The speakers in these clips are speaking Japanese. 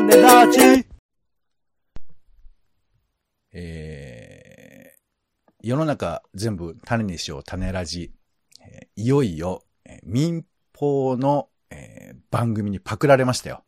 種ラジえー、世の中全部種にしよう種ラジ。えーいよいよ、えー民放の、えー番組にパクられましたよ。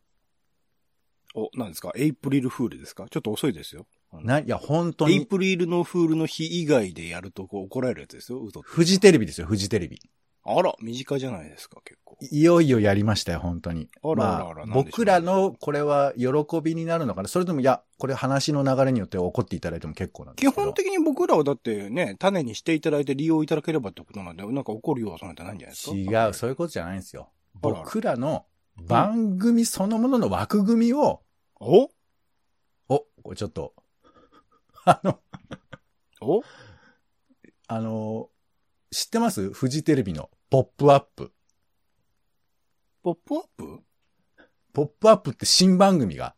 お、何ですか？エイプリルフールですか？ちょっと遅いですよ。な、いや、本当エイに、プリルのフールの日以外でやるとこう怒られるやつですよ、フジテレビですよ、フジテレビ。あら、身近じゃないですか、結構。いよいよやりましたよ、本当に。あらあらあら僕らの、これは喜びになるのかな？それとも、いや、これ話の流れによって怒っていただいても結構なんです。基本的に僕らはだってね、種にしていただいて利用いただければってことなんで、なんか怒る要素なんてないんじゃないですか？違う、そういうことじゃないんですよ。僕らの番組そのものの枠組みを、お？お、これちょっと、あの、お？あの、知ってます？フジテレビのポップアップ。ポップアップ？ポップアップって新番組が、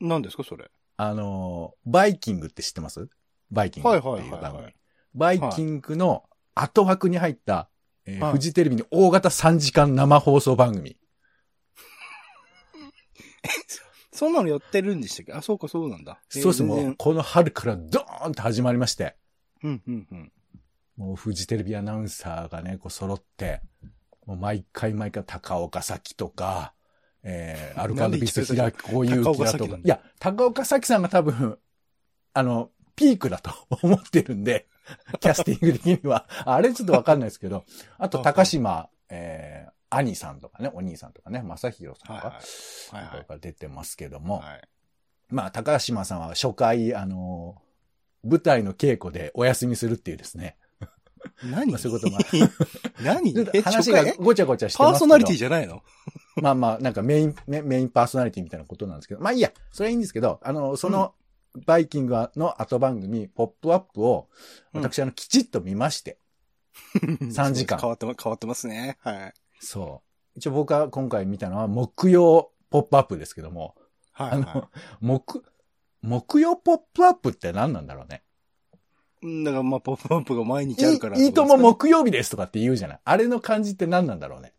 何ですか、それ？あの、バイキングって知ってます？バイキングっていう番組。はいはいはいはいバイキングの後枠に入った、えーはいフジテレビの大型3時間生放送番組。そんなのやってるんでしたっけ？あ、そうか、そうなんだ。えーそうです、もうこの春からドーンと始まりまして、うん、うん、うん。もうフジテレビアナウンサーがね、こう揃って、もう毎回毎回高岡咲とか、えー、アルカンドビス平子祐希だとか。いや、高岡咲さんが多分、あの、ピークだと思ってるんで、キャスティング的には。あれちょっとわかんないですけど、あと高島、えー、兄さんとかね、お兄さんとかね、正宏さんとか、はいはいはいはいが出てますけども、はい。まあ、高島さんは初回、あの、舞台の稽古でお休みするっていうですね。何？まあそういうことが何？ちょっとえ話がごちゃごちゃして。パーソナリティじゃないの？まあまあ、なんかメイン、ね、メインパーソナリティみたいなことなんですけど。まあいいや、それはいいんですけど、あの、その、バイキングの後番組、ポップアップを、私、あの、きちっと見まして。3時間変わってま、変わってますね。はい。そう。一応僕は今回見たのは、木曜ポップアップですけども、はい、あのは、木、木曜ポップアップって何なんだろうね？い。だからまあ、ポップアップが毎日あるからいいいいともも。木曜日ですとかって言うじゃない。あれの感じって何なんだろうね。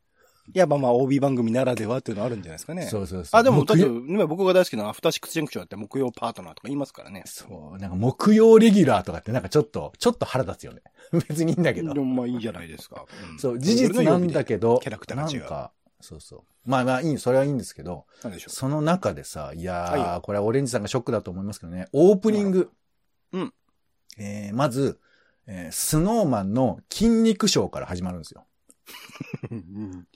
いや、まあまあ、OB 番組ならではっていうのはあるんじゃないですかね。そうそうそう。あ、でも、だって、木曜今僕が大好きなアフターシックスジャンクションだって木曜パートナーとか言いますからね。そう、なんか木曜レギュラーとかってなんかちょっと、ちょっと腹立つよね。別にいいんだけどで。もまあいいじゃないですか。んそう、事実なんだけど、キャラクターが違うなんか、そうそう。まあまあいい、それはいいんですけど、その中でさ、いやー、はこれはオレンジさんがショックだと思いますけどね、オープニング。うん。えー、まず、えー、スノーマンの筋肉ショーから始まるんですよ。う。うん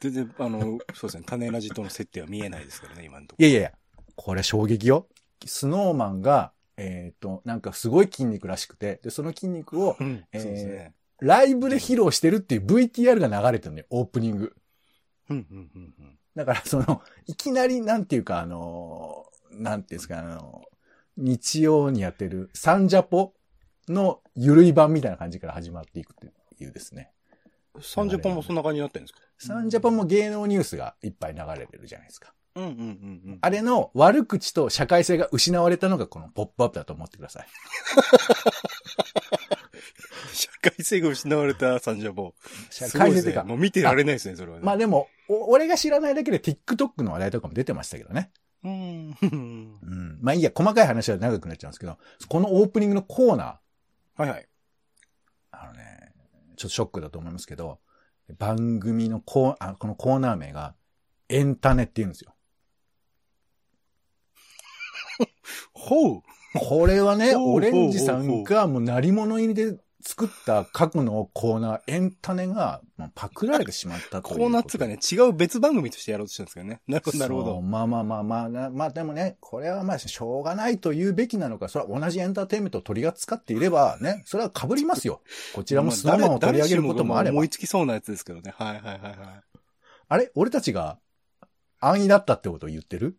全然、あの、そうですね、種ラジとの接点は見えないですからね、今のとこいやいやいや、これ衝撃よ。スノーマンが、えっ、と、なんかすごい筋肉らしくて、で、その筋肉をろ。うん。えーね。ライブで披露してるっていう VTR が流れてるのよ、オープニング。うん、うん、うんうん。だから、その、いきなり、なんていうか、あの、なんていうんですか、あの、日曜にやってるサンジャポのゆるい版みたいな感じから始まっていくっていうですね。サンジャポンもそんな感じになってるんですか？サンジャポも芸能ニュースがいっぱい流れてるじゃないですか。うん、うん、うんうん。あれの悪口と社会性が失われたのがこのポップアップだと思ってください。社会性が失われたサンジャポン。社。会性というか。もう見てられないですね、それはね。まあでも、お俺が知らないだけで TikTok の話題とかも出てましたけどね。うん。うん。まあいいや、細かい話は長くなっちゃうんですけど、このオープニングのコーナー、はいはい。あのね、ちょっとショックだと思いますけど、番組のコーあこのコーナー名が、エンタネって言うんですよ。ほう。これはね、ほうほうオレンジさんがもう鳴り物入りで作った過去のコーナー、エンタネがまあパクられてしまったというコーナーっつうかね、違う別番組としてやろうとしたんですけどね。なるほど、なるほど。まあまあまあまあな、まあでもね、これはまあしょうがないと言うべきなのか、それは同じエンターテインメントを取り扱っていればね、それは被りますよ。こちらもスノーマンを取り上げることもあれば思い。つきそうなやつですけどね。はいはいはいはい。あれ？俺たちが安易だったってことを言ってる？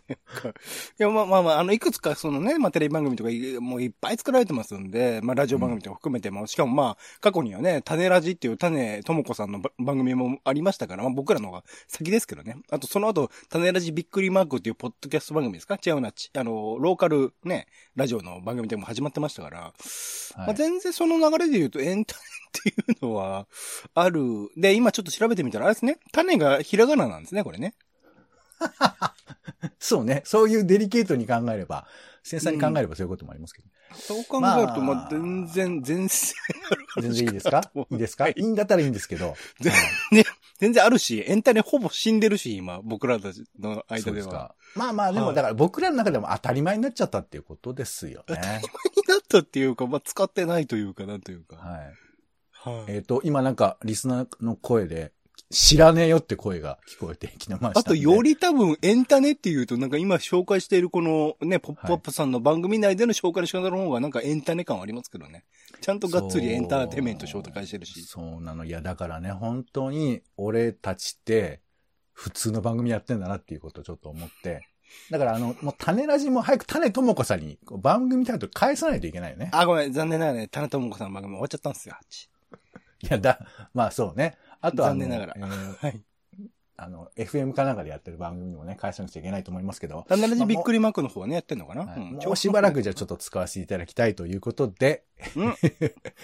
いや、まあまあまあ、あの、いくつかそのね、まあテレビ番組とかいもういっぱい作られてますんで、まあラジオ番組とか含めても、しかもまあ、過去にはね、種ラジっていう種智子さんのば番組もありましたから、まあ僕らの方が先ですけどね。あとその後、種ラジびっくりマークっていうポッドキャスト番組ですか？違うな、ちあの、ローカルね、ラジオの番組でも始まってましたから、はいまあ、全然その流れで言うと、エンタメっていうのは、ある。で、今ちょっと調べてみたら、あれですね。種がひらがななんですね、これね。そうね。そういうデリケートに考えれば、繊細に考えればそういうこともありますけど。そう考えると、まあまあ、全然、全然、全然いいですか？いいですか？いいんだったらいいんですけど。全然あるし、エンタメほぼ死んでるし、今、僕らたちのそう間ですは。か。まあまあ、でもはいだから僕らの中でも当たり前になっちゃったっていうことですよね。になったっていうか、まあ、使ってないというか、なんというか。はい。はい。えっ、と、今なんか、リスナーの声で、知らねえよって声が聞こえてきてました。あと、より多分、エンタメっていうと、なんか今紹介しているこのね、ポップアップさんの番組内での紹介の仕方の方がなんかエンタメ感はありますけどね。ちゃんとがっつりエンターテインメント紹介してるし。そうなの。いや、だからね、本当に、俺たちって、普通の番組やってんだなっていうことをちょっと思って。だから、あの、もう種ラジも早く種ともこさんに、番組タイトル返さないといけないよね。あ、ごめん、残念ながらね、田中智子さんの番組終わっちゃったんですよ。いや、だ、まあそうね。あとは、残念ながらえーはい。あの、FM かなんかでやってる番組にもね、返さなくちゃいけないと思いますけど。田中じびっくりマークの方はね、やってんのかな、はいうんもうしばらくじゃちょっと使わせていただきたいということで、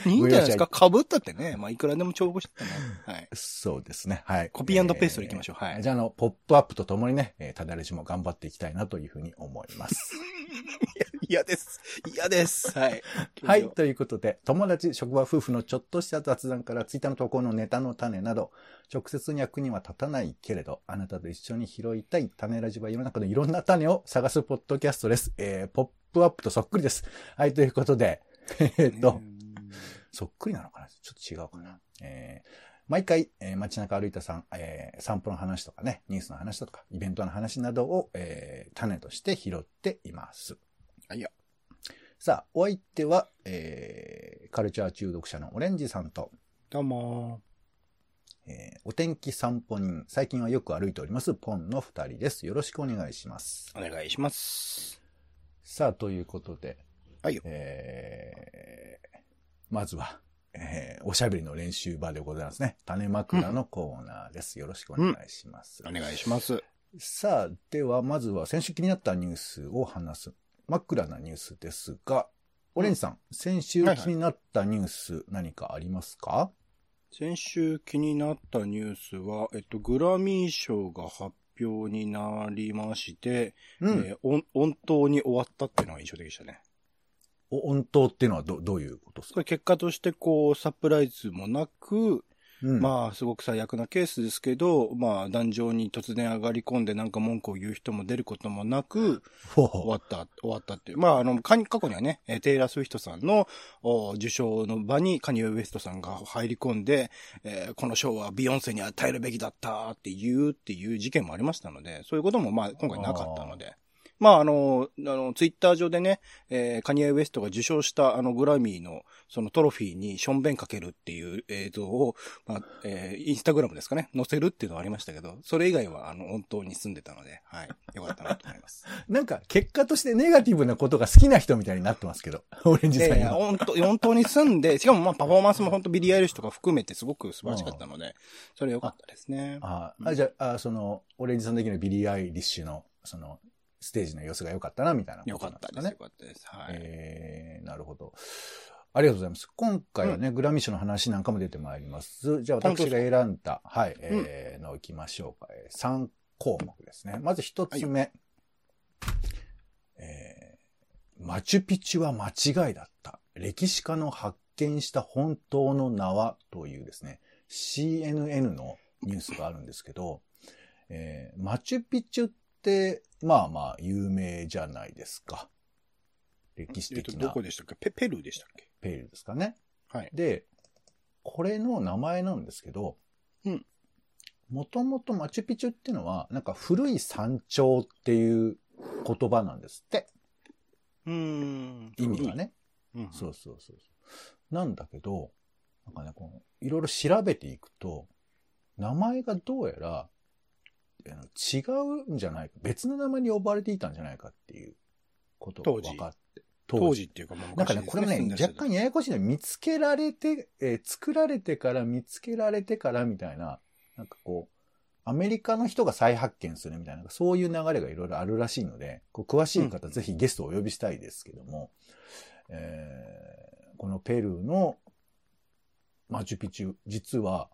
いいんじゃないですか？被ったってね。まあ、いくらでも重複してね。はい。そうですね。はい。コピーペーストでいきましょうはいじゃあ、あの、ポップアップとともにね、えー、ただれしも頑張っていきたいなというふうに思います。嫌です。嫌です。はい。はい。。ということで、友達、職場、夫婦のちょっとした雑談から、ツイッターの投稿のネタの種など、直接に役には立たないけれど、あなたと一緒に拾いたい種ラジは世の中のいろんな種を探すポッドキャストです。えー、ポップアップとそっくりです。はい。ということで、えーっと、そっくりなのかな？ちょっと違うかな。えー毎回、えー街中歩いたさん、えー散歩の話とかね、ニュースの話とか、イベントの話などを、えー種として拾っています。はいよ。さあ、お相手は、えーカルチャー中毒者のオレンジさんと、どうもえーお天気散歩人、最近はよく歩いております、ポンの二人です。よろしくお願いします。お願いします。さあ、ということで、はいよ。えーまずは、えーおしゃべりの練習場でございますね。種枕のコーナーです。よろしくお願いします。お願いします。さあ、では、まずは先週気になったニュースを話す。枕なニュースですが、オレンジさん、先週気になったニュース何かありますか、先週気になったニュースは、えっと、グラミー賞が発表になりまして、うん。えー音本当に終わったっていうのが印象的でしたね。お音頭っていうのはどどういうことですか？結果としてこう、サプライズもなく、うん。まあ、すごく最悪なケースですけど、まあ、壇上に突然上がり込んでなんか文句を言う人も出ることもなく、終わった、終わったっていう。まあ、あの、か過去にはね、えーテイラー・スウィフトさんのお受賞の場にカニエ・ウエストさんが入り込んで、えーこの賞はビヨンセに与えるべきだったって言うっていう事件もありましたので、そういうこともまあ、今回なかったので。まあ、あの、あの、ツイッター上でね、えーカニエ・ウエストが受賞したあのグラミーのそのトロフィーにションベンかけるっていう映像を、まあ、えーインスタグラムですかね、載せるっていうのはありましたけど、それ以外はあの、本当に済んでたので、はい、よかったなと思います。なんか、結果としてネガティブなことが好きな人みたいになってますけど、オレンジさんいやいや、今。本当本当に済んで、しかもまあパフォーマンスも本当ビリー・アイリッシュとか含めてすごく素晴らしかったので、それ良かったですね。ああ、じゃあ、あその、オレンジさん的にはビリー・アイリッシュの、その、ステージの様子が良かったな、みたいな良ことかったです。なんかね良。かったです。はい。えー、なるほど。ありがとうございます。今回はね、グラミー賞の話なんかも出てまいります。じゃあ私が選んだ、はい、えーの行きましょうか。えー3項目ですね。まず一つ目。えーマチュピチュは間違いだった。歴史家の発見した本当の名はというですね、CNN のニュースがあるんですけど、えーマチュピチュって、まあまあ有名じゃないですか。歴史えっと、的などこでしたっけ？ペ、ペルーでしたっけ？ペールですかね。はい。で、これの名前なんですけど、うん。もともとマチュピチュっていうのは、なんか古い山頂っていう言葉なんですって。うーん。意味がね。うん。そうそうそうそう。なんだけど、なんかね、この、いろいろ調べていくと、名前がどうやら、違うんじゃないか、別の名前に呼ばれていたんじゃないかっていうことが分かって。当時。っていうか、まあなんかね、昔これね、です若干ややこしいの見つけられて、えー作られてから見つけられてからみたいな、なんかこう、アメリカの人が再発見するみたいな、そういう流れがいろいろあるらしいので、こう詳しい方、うん。ぜひゲストをお呼びしたいですけども、えーこのペルーのマチュピチュ、実は、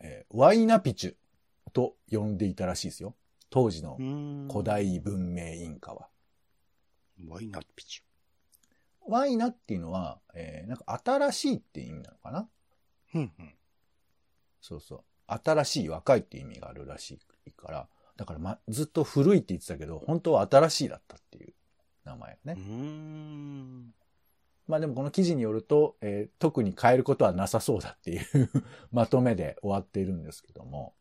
えーワイナピチュと呼んでいたらしいですよ。当時のうん古。代文明インカは。ワイナッピチワイナっていうのは、えー、なんか新しいって意味なのかな？ュ。うんうん。そうそう。新しい、若いって意味があるらしいから、だから、ま、ずっと古いって言ってたけど、本当は新しいだったっていう名前ね。うーん。まあでもこの記事によると、えー特に変えることはなさそうだっていう まとめで終わっているんですけども。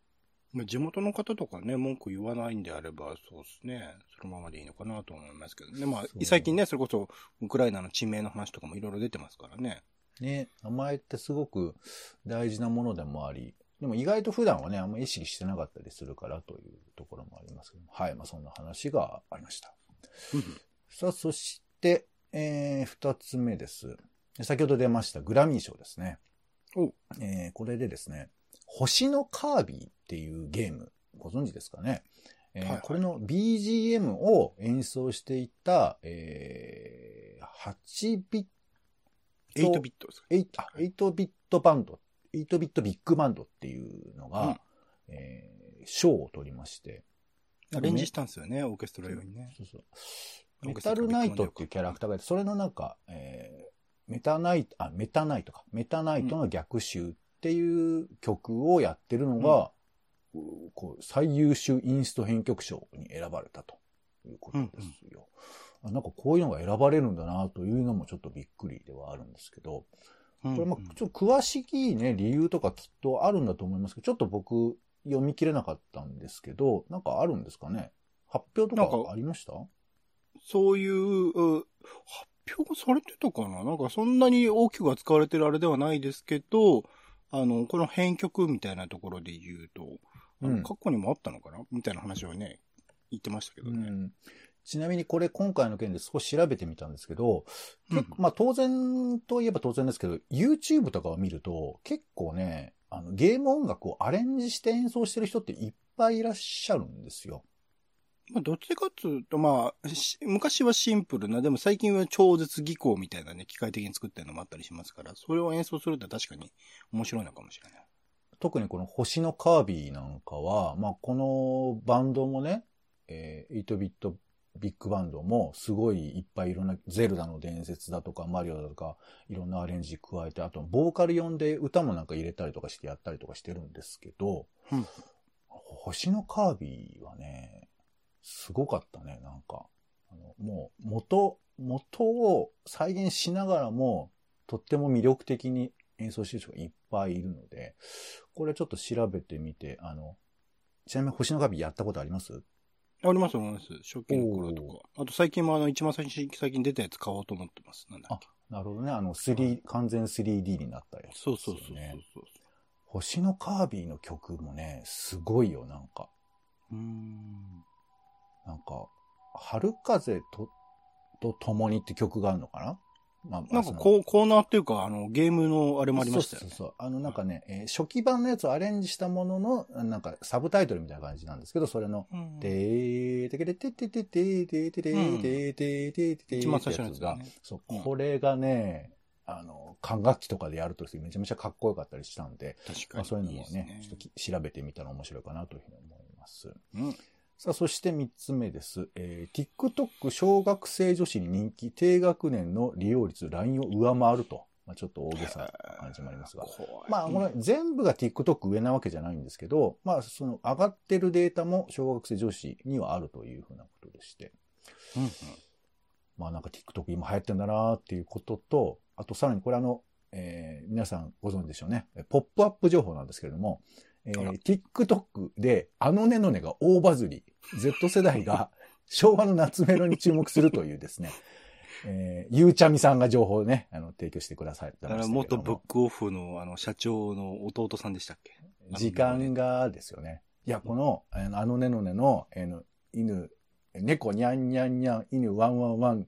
まあ地元の方とかね、文句言わないんであれば、そうですね。そのままでいいのかなと思いますけどね。まあ最近ね、それこそ、ウクライナの地名の話とかもいろいろ出てますからね。ね、名前ってすごく大事なものでもあり、でも意外と普段はね、あんまり意識してなかったりするからというところもありますけども。はい、まあそんな話がありました。さあ、そして、えー、二つ目です。先ほど出ましたグラミー賞ですね。おえーこれでですね、星のカービィっていうゲーム、ご存知ですかね、えーはいはいこれの BGM を演奏していた、えー、8ビット、8ビットですか？8あ8ビットバンド、8ビットビッグバンドっていうのが、うんえー賞を取りまして、アレンジしたんですよね、オーケストラ用にね。そうそう。メタルナイトっていうキャラクターがいて、それのなんか、えー、メタナイト、あ、メタナイトか。メタナイトの逆襲っていう曲をやってるのが、うこう最優秀インスト編曲賞に選ばれたということですよ。あなんかこういうのが選ばれるんだなというのもちょっとびっくりではあるんですけど、うんこれまあちょっと詳しいね、理由とかきっとあるんだと思いますけど、ちょっと僕読み切れなかったんですけど、なんかあるんですかね？発表とかかありました？そういう、う発表されてたかな？なんかそんなに大きく扱われてるあれではないですけど、あの、この編曲みたいなところで言うと、うん過去にもあったのかな？みたいな話をね、言ってましたけどね。うんちなみにこれ今回の件で少し調べてみたんですけど、うんまあ当然といえば当然ですけど、YouTube とかを見ると結構ね、あのゲーム音楽をアレンジして演奏してる人っていっぱいいらっしゃるんですよ。まあ、どっちかっていうと、まあ、し昔はシンプルな、でも最近は超絶技巧みたいなね、機械的に作ってるのもあったりしますから、それを演奏すると確かに面白いのかもしれない。特にこの星のカービィなんかは、まあこのバンドもね、えー、8ビットビッグバンドもすごいいっぱいいろんな、ゼルダの伝説だとか、マリオだとか、いろんなアレンジ加えて、あとボーカル呼んで歌もなんか入れたりとかしてやったりとかしてるんですけど、うん星のカービィはね、すごかったね、なんか。あのもう元、元を再現しながらも、とっても魅力的に演奏してる人がいっぱいいるので、これちょっと調べてみて、あの、ちなみに星のカービィやったことあります？ありますあります。初期の頃とか。あと最近もあの、一番最初に最近出たやつ買おうと思ってます。なんだっけ。なるほどね。あの、3、完全 3D になったやつ、そうそうそうそうね。そう。星のカービィの曲もね、すごいよ、なんか。うーん。なんか、春風と、と共にって曲があるのかな？まあ、まあなんかこう、コーナーっていうか、あの、ゲームのあれもありましたよね。そうそうそう。あの、なんかね、えー初期版のやつをアレンジしたものの、なんか、サブタイトルみたいな感じなんですけど、それの、うんてーてけててててててててててててて一番最初のやつだがね、そううん、これがね、あの、管楽器とかでやるとめちゃめちゃかっこよかったりしたんで、確かに。まあそういうのもね、ちょっとき調べてみたら面白いかなというふうに思います。うん。さあ、そして三つ目です。えー、TikTok 小学生女子に人気低学年の利用率 LINE を上回ると。まあ、ちょっと大げさな感じもありますが。まあ、これ全部が TikTok 上なわけじゃないんですけど、まあ、その上がってるデータも小学生女子にはあるというふうなことでして。うんうん。まあなんか TikTok 今流行ってんだなっていうことと、あとさらにこれあの、えー皆さんご存知でしょうね。ポップアップ情報なんですけれども、えー、TikTok であのねのねが大バズり、Z 世代が 昭和の夏メロに注目するというですね、えーゆうちゃみさんが情報をね、あの、提供してください。だから元ブックオフのあの社長の弟さんでしたっけ？時間がですよね。いや、この、あのねのねの、えーの犬、猫にゃんにゃんにゃん、犬ワンワンワンっ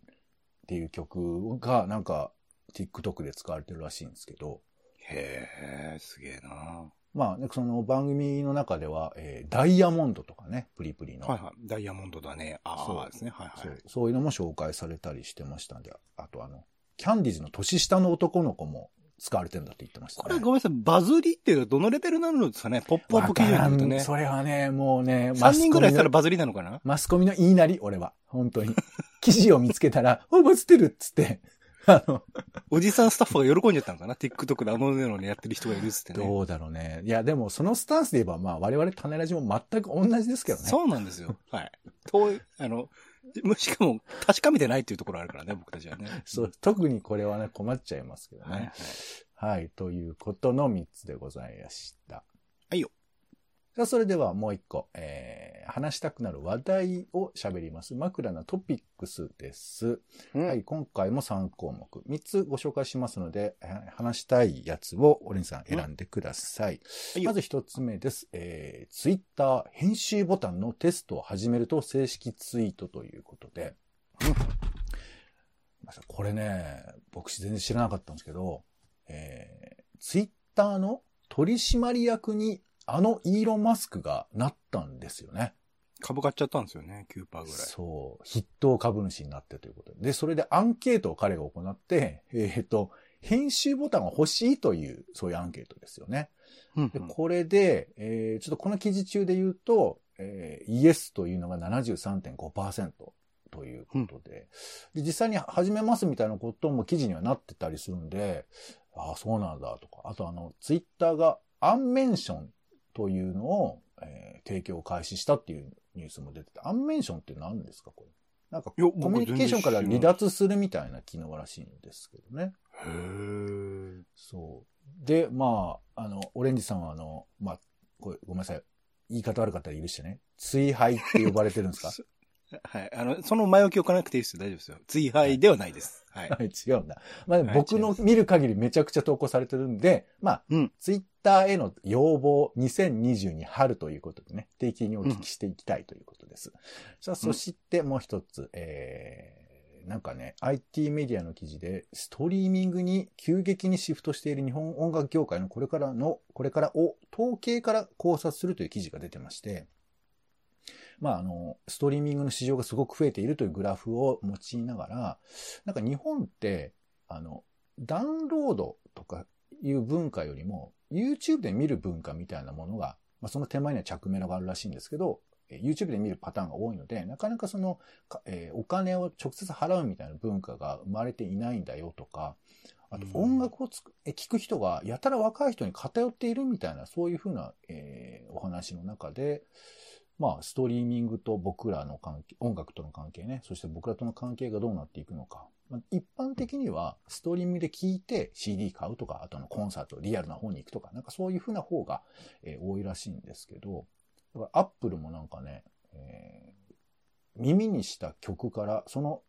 ていう曲がなんか TikTok で使われてるらしいんですけど、へえ、すげえなまあ、ね、その番組の中では、えーダイヤモンドとかね、プリプリの、はいはい。ダイヤモンドだね。あそうあ、ですね。はいはい。そうそういうのも紹介されたりしてましたんで、あとあの、キャンディーズの年下の男の子も使われてるんだって言ってました、ね。これごめんなさい、バズりっていうのはどのレベルなのですかね？ポップアップ記事によるとね。それはね、もうね、3人ぐらいしたらマバズりなのかな？スコミの言いなり、俺は。本当に。記事を見つけたら、おい、バズってるっつって、あの、おじさんスタッフが喜んじゃったのかな ?TikTok であののねやってる人がいるっつってね。どうだろうね。いや、でもそのスタンスで言えば、まあ我々種ラジも全く同じですけどね。そうなんですよ。はい。遠い、あの、しかも確かめてないっていうところあるからね、僕たちはね。そう特にこれはね、困っちゃいますけどはい。ね。はい。ということの3つでございました。はいよ。じゃあそれではもう一個、えー、話したくなる話題を喋ります。枕なトピックスです。うんはい。今回も3項目。3つご紹介しますので、えー話したいやつをオレンジさん選んでください。はいよまず1つ目です。えー、ツイッター編集ボタンのテストを始めると正式ツイートということで。まあこれね、僕全然知らなかったんですけど、えー、ツイッターの取締役にあのイーロン・マスクがなったんですよね。株買っちゃったんですよね、9%ぐらい。そう。筆頭株主になってということで。で、それでアンケートを彼が行って、えっ、と、編集ボタンが欲しいという、そういうアンケートですよね。うんで、これで、えーちょっとこの記事中で言うと、えーイエスというのが73.5%ということで,、で、実際に始めますみたいなことも記事にはなってたりするんで、ああ、そうなんだとか、あとあの、ツイッターがアンメンションというのを、えー提供を開始したっていうニュースも出てて、アンメンションって何ですかこれ？なんか、コミュニケーションから離脱するみたいな機能らしいんですけどね。へーそう。で、まあ、あの、オレンジさんはあの、まあ、ごめんなさい。言い方悪かったら許してね。追廃って呼ばれてるんですか？はい。あの、その前置き置かなくていいですよ。大丈夫ですよ。追廃ではないです。はい。はい、違うんだ。まあ、でもはい僕の見る限りめちゃくちゃ投稿されてるんで、まあ、うんツイッターへの要望2022春ということでね、定期的にお聞きしていきたいということです。さあ、そしてもう一つ、えー、なんかね、IT メディアの記事で、ストリーミングに急激にシフトしている日本音楽業界のこれからの、これからを統計から考察するという記事が出てまして、まあ、あの、ストリーミングの市場がすごく増えているというグラフを用いながら、なんか日本って、あの、ダウンロードとかいう文化よりも、YouTube で見る文化みたいなものが、まあ、その手前には着目があるらしいんですけど、えー YouTube で見るパターンが多いので、なかなかその、かえーお金を直接払うみたいな文化が生まれていないんだよとか、あとうん。音楽をつくえ聞く人がやたら若い人に偏っているみたいな、そういうふうな、えーお話の中で、まあ、ストリーミングと僕らの関係、音楽との関係ね、そして僕らとの関係がどうなっていくのか。まあ、一般的には、ストリーミングで聴いて CD 買うとか、あとのコンサート、リアルな方に行くとか、なんかそういう風な方が、えー多いらしいんですけど、だからアップルもなんかね、えー耳にした曲から、その、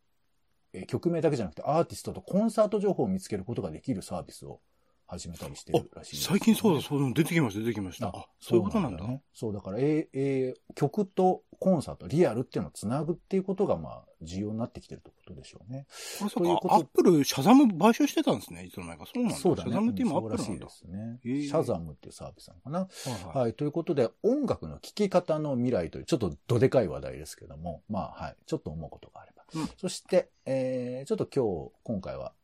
えー曲名だけじゃなくてアーティストとコンサート情報を見つけることができるサービスを始めたりしてるらしいです、最近そうだ、そうだ、出てきました、出てきました。あ、そういうことなんだ。ね。そう、だから、えーえー曲とコンサート、リアルっていうのをつなぐっていうことが、まあ、重要になってきてるってことでしょうね。これそうか、ということアップル、シャザム買収してたんですね、いつの間にか。そうなんだ。そうだね。シャザムって今アうんップルなんだ。そうらしいですね。シャザムっていうサービスなのかな。はいはい。ということで、音楽の聴き方の未来という、ちょっとどでかい話題ですけども、まあ、はい。ちょっと思うことがあれば。うんそして、えー、ちょっと今日、今回は、えー、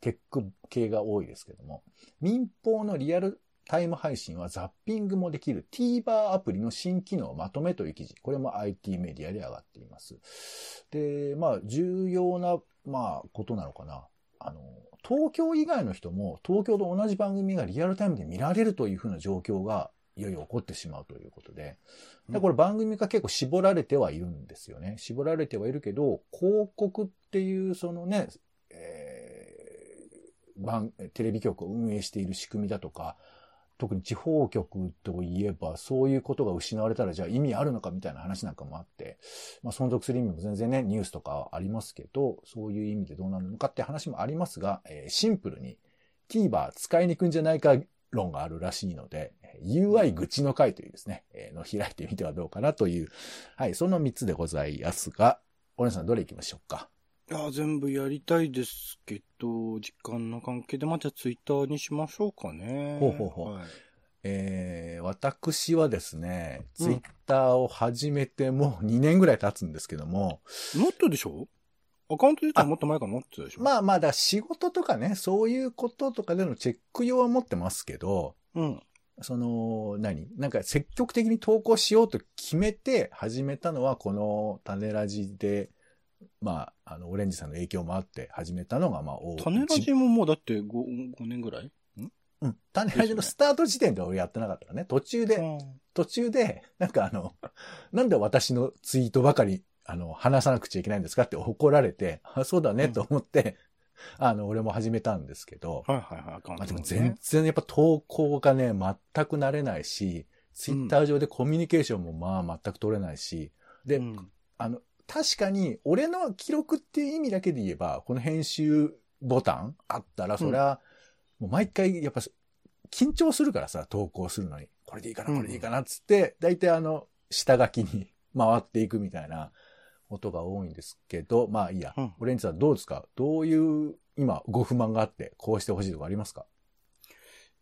テック系が多いですけども、民放のリアルタイム配信はザッピングもできる TVer アプリの新機能をまとめという記事。これも IT メディアで上がっています。で、まあ、重要な、まあ、ことなのかな。あの、東京以外の人も東京と同じ番組がリアルタイムで見られるというふうな状況がいよいよ起こってしまうということで。でこれ番組が結構絞られてはいるんですよね。絞られてはいるけど、広告っていうそのね、えー番、テレビ局を運営している仕組みだとか、特に地方局といえば、そういうことが失われたら、じゃあ意味あるのかみたいな話なんかもあって、まあ存続する意味も全然ね、ニュースとかありますけど、そういう意味でどうなるのかって話もありますが、えーシンプルに TVer 使いにくいんじゃないか論があるらしいので、UI 愚痴の会というですね、えーの開いてみてはどうかなという、はい、その3つでございますが、お姉さんどれ行きましょうか？いや、全部やりたいですけど、時間の関係で、まあ、じゃあツイッターにしましょうかね。ほうほうほう。はい。えー、私はですね、うんツイッターを始めてもう2年ぐらい経つんですけども、もっとでしょ？アカウント自体はもっと前から持ってたでしょ？まあまあ、だ仕事とかね、そういうこととかでのチェック用は持ってますけど、うん。その、何？なんか積極的に投稿しようと決めて始めたのは、この種ラジで、まあ、あの、オレンジさんの影響もあって始めたのが、まあ、大種ラジももうだって 5, 5年ぐらい？うん。種ラジのスタート時点で俺やってなかったからね。途中で、う。ん途中で、なんかあの、なんで私のツイートばかり、あの、話さなくちゃいけないんですかって怒られて、あ、そうだねと思って、あの、俺も始めたんですけど、はいはいはい、アカウンまあでも全然やっぱ投稿がね、全く慣れないし、ツイッター上でコミュニケーションもまあ全く取れないし、で、うん。あの、確かに俺の記録っていう意味だけで言えば、この編集ボタンあったら、それは、もう毎回やっぱ緊張するからさ、投稿するのに。これでいいかな、これでいいかなっつって、大体あの、下書きに 回っていくみたいなことが多いんですけど、まあいいや。うん。オレンジさんどうですか？どういう、今、ご不満があって、こうしてほしいとかありますか？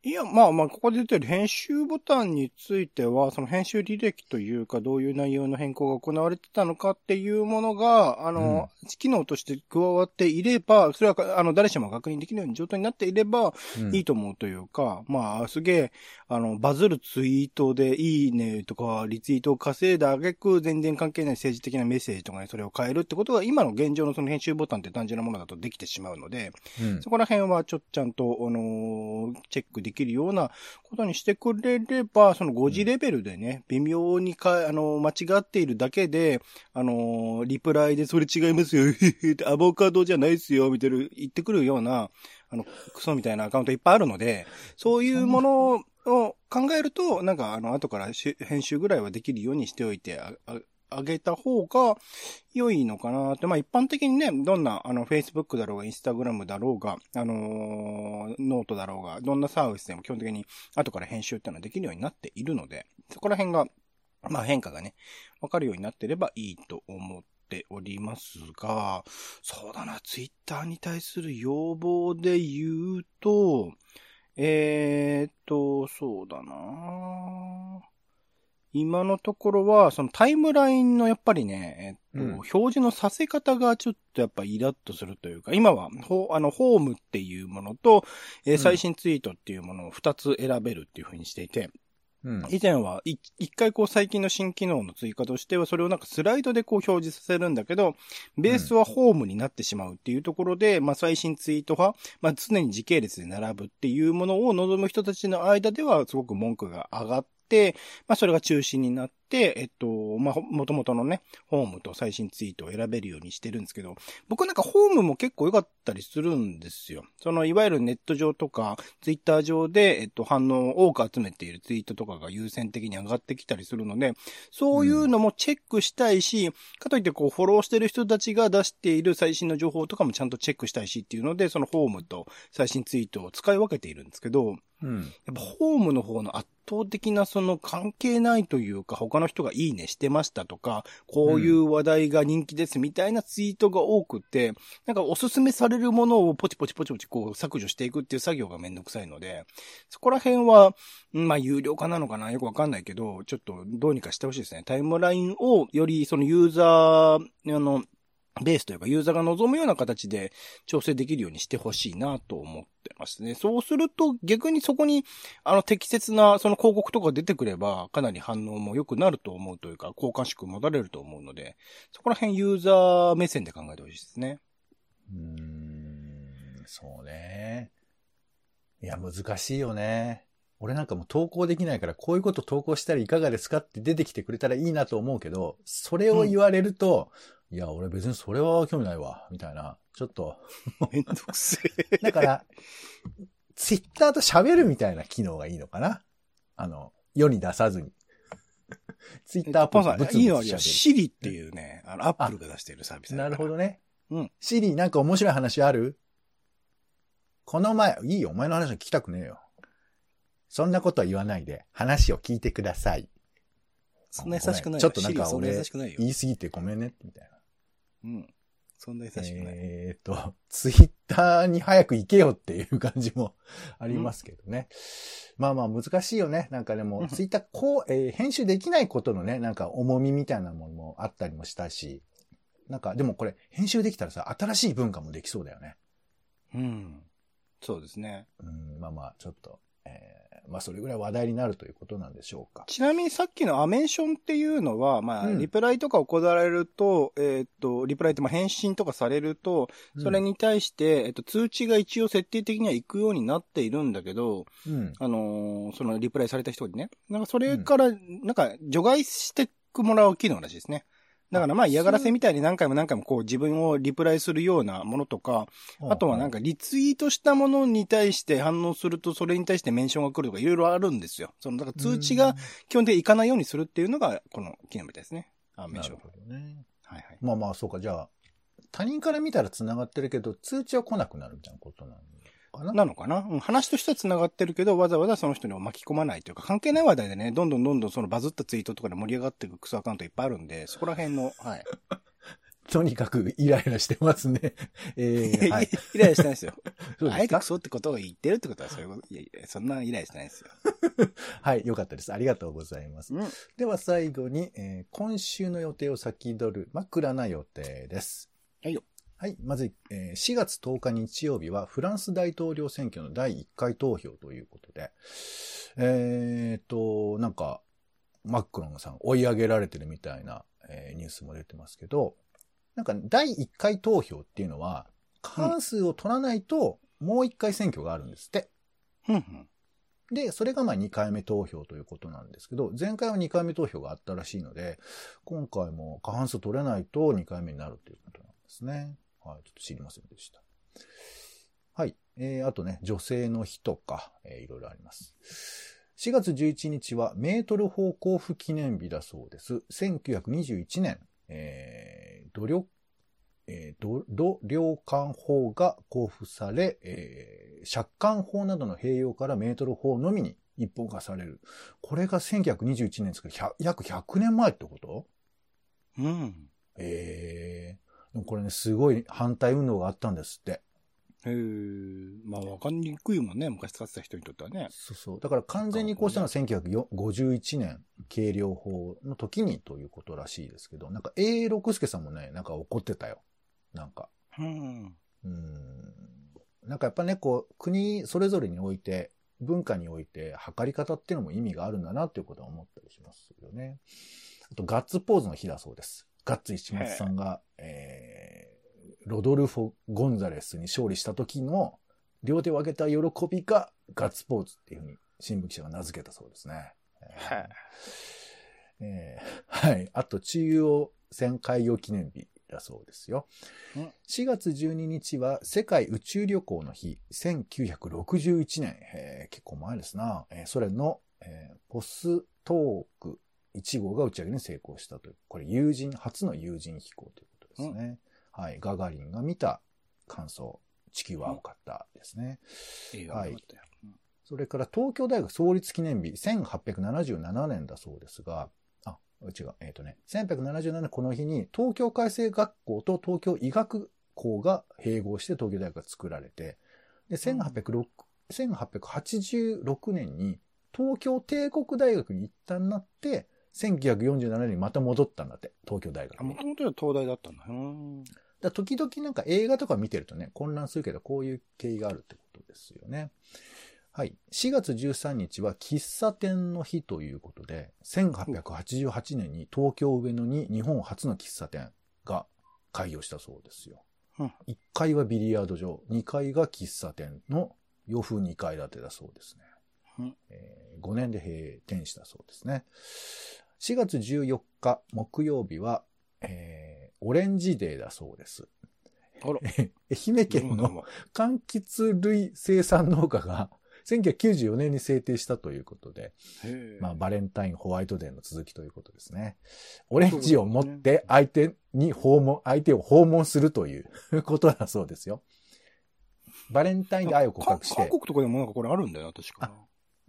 いや、まあまあ、ここで出てる編集ボタンについては、その編集履歴というか、どういう内容の変更が行われてたのかっていうものが、あの、機能として加わっていれば、それは、あの、誰しも確認できるように状態になっていれば、うん。いいと思うというか、まあ、すげえ、あの、バズるツイートでいいねとか、リツイートを稼いだ挙句、全然関係ない政治的なメッセージとかにそれを変えるってことが、今の現状のその編集ボタンって単純なものだとできてしまうので、うん。そこら辺はちょっとちゃんと、あのーチェックできるようなことにしてくれれば、その5次レベルでね、微妙にか、あのー間違っているだけで、あのーリプライでそれ違いますよ、アボカドじゃないですよ、みたいな言ってくるような、あの、クソみたいなアカウントいっぱいあるので、そういうものを考えると、なんか、あの、後からし編集ぐらいはできるようにしておいてあ、げた方が良いのかなって。まあ一般的にね、どんな、あの、Facebook だろうが、Instagram だろうが、あのーノートだろうが、どんなサービスでも基本的に後から編集っていうのはできるようになっているので、そこら辺が、まあ変化がね、わかるようになってればいいと思っておりますが、そうだな、Twitter に対する要望で言うと、えーっと、そうだな今のところは、そのタイムラインのやっぱりね、えっと、うん。表示のさせ方がちょっとやっぱイラッとするというか、今は、ほあの、ホームっていうものと、えーうん。最新ツイートっていうものを2つ選べるっていう風にしていて、うん。以前はい一回こう最近の新機能の追加としては、それをなんかスライドでこう表示させるんだけど、ベースはホームになってしまうっていうところで、まあ最新ツイート派、まあ常に時系列で並ぶっていうものを望む人たちの間ではすごく文句が上がって、まあそれが中心になって、えっと、まあ元々のね、ホームと最新ツイートを選べるようにしてるんですけど、僕なんかホームも結構良かったりするんですよ。そのいわゆるネット上とか、ツイッター上で、えっと、反応を多く集めているツイートとかが優先的に上がってきたりするので、そういうのもチェックしたいし、かといってこう、フォローしてる人たちが出している最新の情報とかもちゃんとチェックしたいしっていうので、そのホームと最新ツイートを使い分けているんですけど、うん。やっぱホームの方の圧倒的なその関係ないというか、他の人がいいねしてましたとか、こういう話題が人気ですみたいなツイートが多くて、なんかおすすめされるものをポチポチポチポチこう削除していくっていう作業がめんどくさいので、そこら辺は、まあ有料化なのかなよくわかんないけど、ちょっとどうにかしてほしいですね。タイムラインをよりそのユーザー、あの、ベースというかユーザーが望むような形で調整できるようにしてほしいなと思ってますね。そうすると逆にそこにあの適切なその広告とか出てくればかなり反応も良くなると思うというか好感触持たれると思うので、そこら辺ユーザー目線で考えてほしいですね。うーん、そうね。いや、難しいよね。俺なんかもう投稿できないから、こういうこと投稿したらいかがですかって出てきてくれたらいいなと思うけど、それを言われると、いや、俺別にそれは興味ないわ、みたいな。ちょっと。めんどくせ だから、ツイッターと喋るみたいな機能がいいのかなあの、世に出さずに。ツイッターポンさブツブツいいの。シリっていうね、あの、アップルが出しているサービスなるほどね。うん。シリ、なんか面白い話ある？この前、いいよ、お前の話は聞きたくねえよ。そんなことは言わないで、話を聞いてください。そんな優しくないよちょっとなんか俺。言い過ぎてごめんね、みたいな。うん。そんな優しくない。えーっと、ツイッターに早く行けよっていう感じもありますけどね。まあまあ難しいよね。なんかでも、うんツイッターこう、えー編集できないことのね、なんか重みみたいなものもあったりもしたし、なんか、でもこれ、編集できたらさ、新しい文化もできそうだよね。うん。そうですね。うん、まあまあ、ちょっと、えー、まあそれぐらい話題になるということなんでしょうか。ちなみにさっきのアメンションっていうのは、まあ、うんリプライとか行われると、えーっと、リプライってまあ返信とかされると、それに、に対して、えっと、通知が一応設定的には行くようになっているんだけど、うん。あのーそのリプライされた人にね。なんかそれから、なんか除外してもらう機能らしいですね。だからまあ嫌がらせみたいに何回も何回もこう自分をリプライするようなものとか、あとはなんか、かリツイートしたものに対して反応するとそれに対してメンションが来るとかいろいろあるんですよ。その、だから通知が基本的に行かないようにするっていうのがこの機能みたいですね。あ、うん、メンション。なるほどね。はいはい。まあまあ、そうか、じゃあ、他人から見たら繋がってるけど、通知は来なくなるみたいなことなのかな？なのかな、うん、話としては繋がってるけど、わざわざその人には巻き込まないというか、関係ない話題でね、どんどんどんどんそのバズったツイートとかで盛り上がっていくクソアカウントいっぱいあるんで、そこら辺の、はい。とにかくイライラしてますね。えー、はい。イライラしてないですよ。あえてクソってことを言ってるってことはそういうこと、いやいや、そんなイライラしてないですよ。はい、よかったです。ありがとうございます。うん。では最後に、えー今週の予定を先取る枕な予定です。はいよ。はい。まず、えー4月10日日曜日はフランス大統領選挙の第1回投票ということで、えーと、なんか、マクロンさん追い上げられてるみたいな、えーニュースも出てますけど、なんか第1回投票っていうのは、過半数を取らないと、もう1回選挙があるんですって。ふんふん。で、それがまあ2回目投票ということなんですけど、前回は2回目投票があったらしいので、今回も過半数取れないと2回目になるということなんですね。はい、ちょっと知りませんでした。はい。えー、あとね、女性の日とか、えーいろいろあります。4月11日はメートル法交付記念日だそうです。1921年、えー、努力、えー、土土領館法が交付され、えー、借款法などの併用からメートル法のみに一本化される。これが1921年ですけど、100約100年前ってこと？うん。ええでもこれね、すごい反対運動があったんですって。へえ。まあ、わかりにくいもんね、昔使ってた人にとってはね。そうそう。だから完全にこうしたのは1951年、軽量法の時にということらしいですけど、なんか A 六輔さんもね、なんか怒ってたよ。なんか。うん。うん。なんかやっぱね、こう、国それぞれにおいて、文化において、測り方っていうのも意味があるんだなっていうことは思ったりしますよね。あと、ガッツポーズの日だそうです。ガッツ石松さんが、えー、ロドルフォ・ゴンザレスに勝利した時の、両手を上げた喜びがガッツポーズっていうふうに新聞記者が名付けたそうですね。えーはい。あと、中央線開業記念日だそうですようん。4月12日は世界宇宙旅行の日、1961年、えー結構前ですな、えーソ連の、えーポストーク1号が打ち上げに成功したという、これ友人、初の友人飛行ということですね。はい。ガガリンが見た感想、地球は青かったですね。いいよはいそれから東京大学創立記念日、1877年だそうですが、あ、違う、えっ、とね、1877年この日に東京海星学校と東京医学校が併合して東京大学が作られて、で、1806 1886年に東京帝国大学に一旦なって、1947年にまた戻ったんだって、東京大学あ、に。もともとは東大だったんだ。うん。だ時々なんか映画とか見てるとね、混乱するけど、こういう経緯があるってことですよね。はい。4月13日は喫茶店の日ということで、1888年に東京上野に日本初の喫茶店が開業したそうですよ。うん1階はビリヤード場、2階が喫茶店の洋風2階建てだそうですね。うんえ5年で閉店したそうですね。4月14日木曜日は、えーオレンジデーだそうです。あら。愛媛県のも柑橘類生産農家が1994年に制定したということで。まあ、バレンタイン、ホワイトデーの続きということですね。オレンジを持って相手に訪問、相手を訪問するということだそうですよ。バレンタインで愛を告白して、か韓国とかでもなんかこれあるんだよな、確か。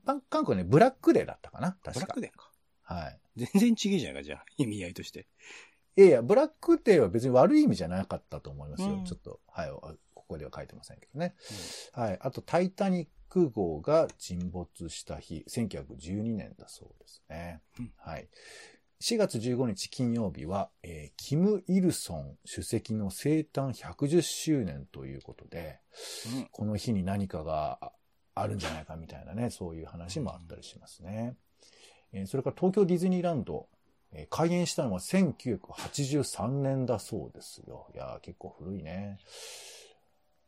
韓国はね、ブラックデーだったかなブ確か。ラックデーか。はい。全然違えじゃないか、じゃあ。意味合いとして。いやいや、ブラックデーは別に悪い意味じゃなかったと思いますよ。うんちょっと、はい、ここでは書いてませんけどね。はい。あと、タイタニック号が沈没した日、1912年だそうですね。うんはい。4月15日金曜日は、えー、キム・イルソン主席の生誕110周年ということで、うんこの日に何かがあるんじゃないかみたいなね、そういう話もあったりしますね。えーそれから東京ディズニーランド、開園したのは1983年だそうですよ。いやー結構古いね。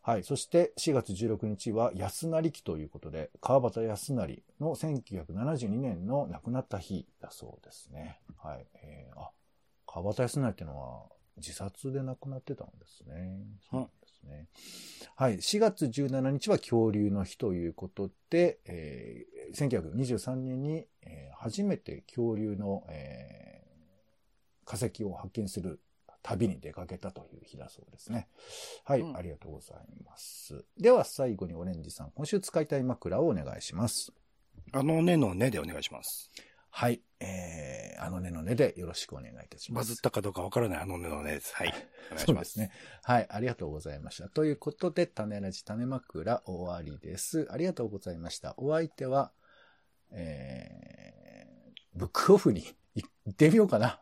はい。そして4月16日は安成期ということで、川端康成の1972年の亡くなった日だそうですね。はい。えーあ、川端康成ってのは自殺で亡くなってたんですね。そうですね。はい。4月17日は恐竜の日ということで、えー1923年に、初めて恐竜の、えー化石を発見する旅に出かけたという日だそうですね。はい、うんありがとうございます。では最後にオレンジさん、今週使いたい枕をお願いします。あのねのねでお願いします。はい、えー、あのねのねでよろしくお願いいたします。バズったかどうかわからないあのねのねです。はい。お願いしま。そうですすね。はい、ありがとうございました。ということで、種ラジ種枕終わりです。ありがとうございました。お相手は、えー、ブックオフに行ってみようかな。